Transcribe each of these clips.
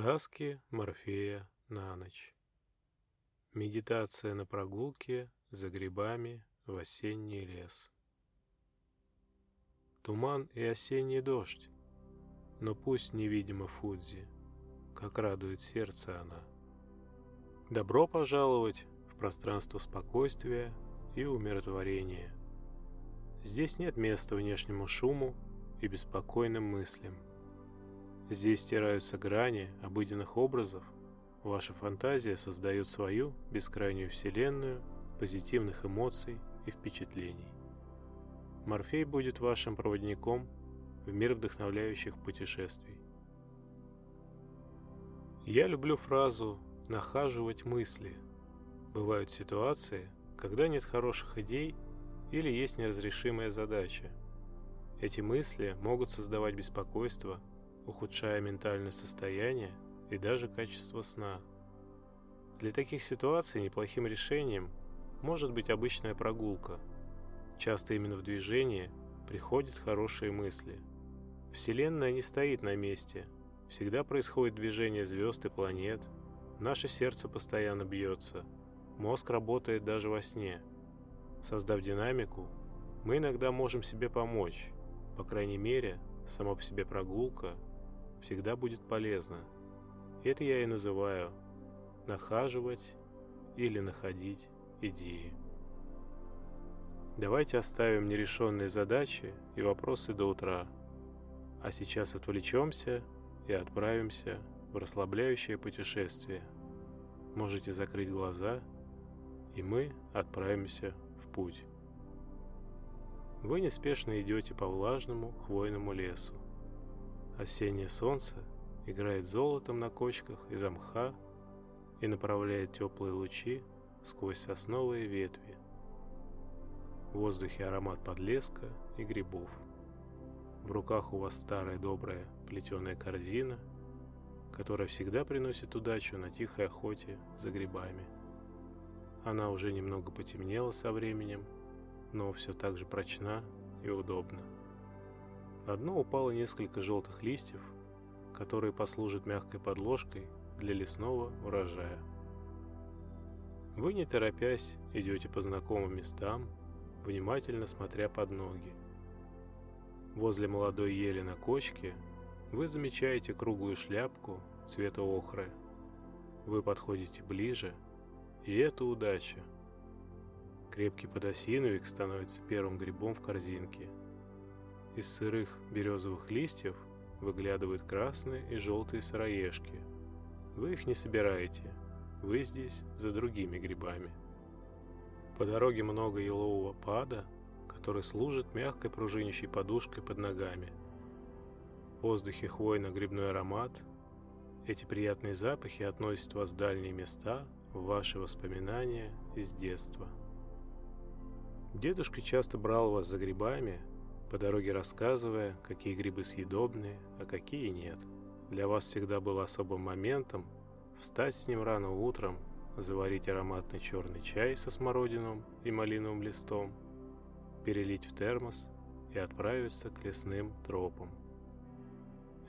Сказки Морфея на ночь. Медитация на прогулке за грибами в осенний лес. Туман и осенний дождь, но пусть невидимо Фудзи, как радует сердце она. Добро пожаловать в пространство спокойствия и умиротворения. Здесь нет места внешнему шуму и беспокойным мыслям. Здесь стираются грани обыденных образов, ваша фантазия создает свою бескрайнюю вселенную позитивных эмоций и впечатлений. Морфей будет вашим проводником в мир вдохновляющих путешествий. Я люблю фразу «нахаживать мысли». Бывают ситуации, когда нет хороших идей или есть неразрешимая задача. Эти мысли могут создавать беспокойство ухудшая ментальное состояние и даже качество сна. Для таких ситуаций неплохим решением может быть обычная прогулка. Часто именно в движении приходят хорошие мысли. Вселенная не стоит на месте. Всегда происходит движение звезд и планет. Наше сердце постоянно бьется. Мозг работает даже во сне. Создав динамику, мы иногда можем себе помочь. По крайней мере, сама по себе прогулка всегда будет полезно. Это я и называю нахаживать или находить идеи. Давайте оставим нерешенные задачи и вопросы до утра. А сейчас отвлечемся и отправимся в расслабляющее путешествие. Можете закрыть глаза, и мы отправимся в путь. Вы неспешно идете по влажному хвойному лесу. Осеннее солнце играет золотом на кочках из мха и направляет теплые лучи сквозь сосновые ветви. В воздухе аромат подлеска и грибов. В руках у вас старая добрая плетеная корзина, которая всегда приносит удачу на тихой охоте за грибами. Она уже немного потемнела со временем, но все так же прочна и удобна. На дно упало несколько желтых листьев, которые послужат мягкой подложкой для лесного урожая. Вы, не торопясь, идете по знакомым местам, внимательно смотря под ноги. Возле молодой ели на кочке вы замечаете круглую шляпку цвета охры. Вы подходите ближе, и это удача. Крепкий подосиновик становится первым грибом в корзинке – из сырых березовых листьев выглядывают красные и желтые сыроежки. Вы их не собираете, вы здесь за другими грибами. По дороге много елового пада, который служит мягкой пружинящей подушкой под ногами. В воздухе хвойно-грибной аромат. Эти приятные запахи относят вас в дальние места, в ваши воспоминания из детства. Дедушка часто брал вас за грибами, по дороге рассказывая, какие грибы съедобные, а какие нет. Для вас всегда был особым моментом встать с ним рано утром, заварить ароматный черный чай со смородином и малиновым листом, перелить в термос и отправиться к лесным тропам.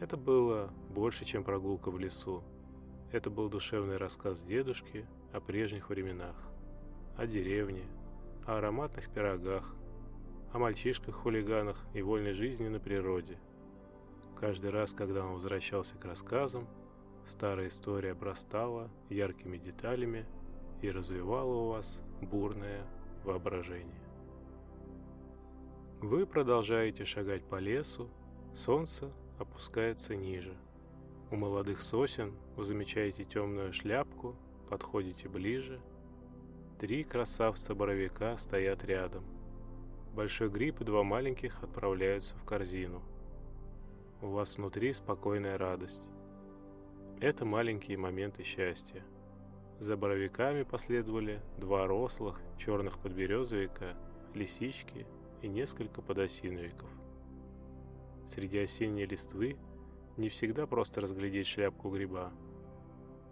Это было больше, чем прогулка в лесу. Это был душевный рассказ дедушки о прежних временах, о деревне, о ароматных пирогах, о мальчишках-хулиганах и вольной жизни на природе. Каждый раз, когда он возвращался к рассказам, старая история обрастала яркими деталями и развивала у вас бурное воображение. Вы продолжаете шагать по лесу, солнце опускается ниже. У молодых сосен вы замечаете темную шляпку, подходите ближе. Три красавца-боровика стоят рядом – Большой гриб и два маленьких отправляются в корзину. У вас внутри спокойная радость. Это маленькие моменты счастья. За боровиками последовали два рослых черных подберезовика, лисички и несколько подосиновиков. Среди осенней листвы не всегда просто разглядеть шляпку гриба.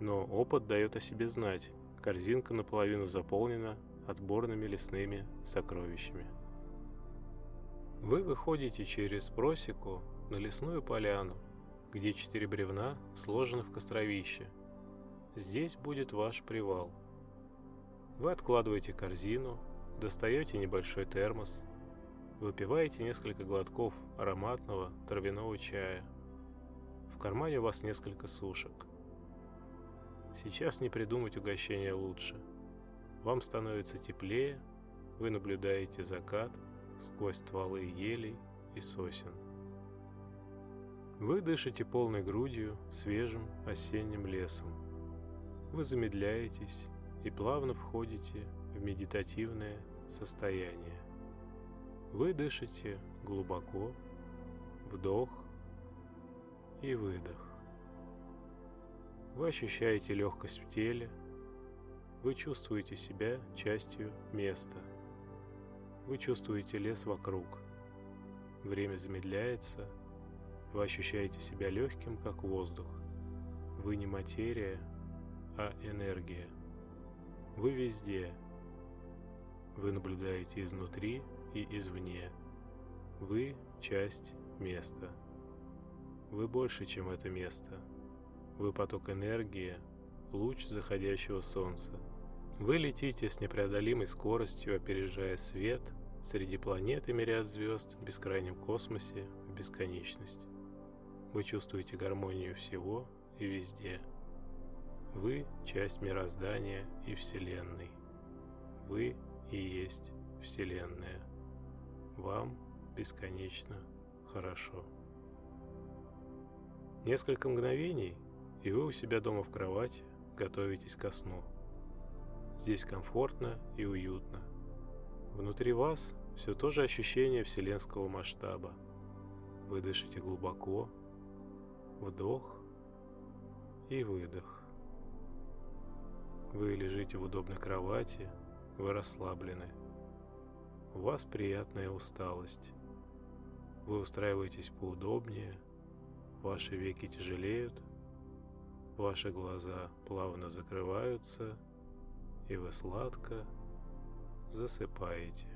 Но опыт дает о себе знать. Корзинка наполовину заполнена отборными лесными сокровищами. Вы выходите через просеку на лесную поляну, где четыре бревна сложены в костровище. Здесь будет ваш привал. Вы откладываете корзину, достаете небольшой термос, выпиваете несколько глотков ароматного травяного чая. В кармане у вас несколько сушек. Сейчас не придумать угощение лучше. Вам становится теплее, вы наблюдаете закат сквозь стволы елей и сосен. Вы дышите полной грудью свежим осенним лесом. Вы замедляетесь и плавно входите в медитативное состояние. Вы дышите глубоко, вдох и выдох. Вы ощущаете легкость в теле, вы чувствуете себя частью места. Вы чувствуете лес вокруг. Время замедляется, вы ощущаете себя легким, как воздух. Вы не материя, а энергия. Вы везде. Вы наблюдаете изнутри и извне. Вы – часть места. Вы больше, чем это место. Вы поток энергии, луч заходящего солнца. Вы летите с непреодолимой скоростью, опережая свет среди планет и мириад звезд в бескрайнем космосе в бесконечность. Вы чувствуете гармонию всего и везде. Вы – часть мироздания и Вселенной. Вы и есть Вселенная. Вам бесконечно хорошо. Несколько мгновений, и вы у себя дома в кровати готовитесь ко сну. Здесь комфортно и уютно. Внутри вас все то же ощущение вселенского масштаба. Вы дышите глубоко, вдох и выдох. Вы лежите в удобной кровати, вы расслаблены. У вас приятная усталость. Вы устраиваетесь поудобнее, ваши веки тяжелеют, ваши глаза плавно закрываются, и вы сладко засыпаете.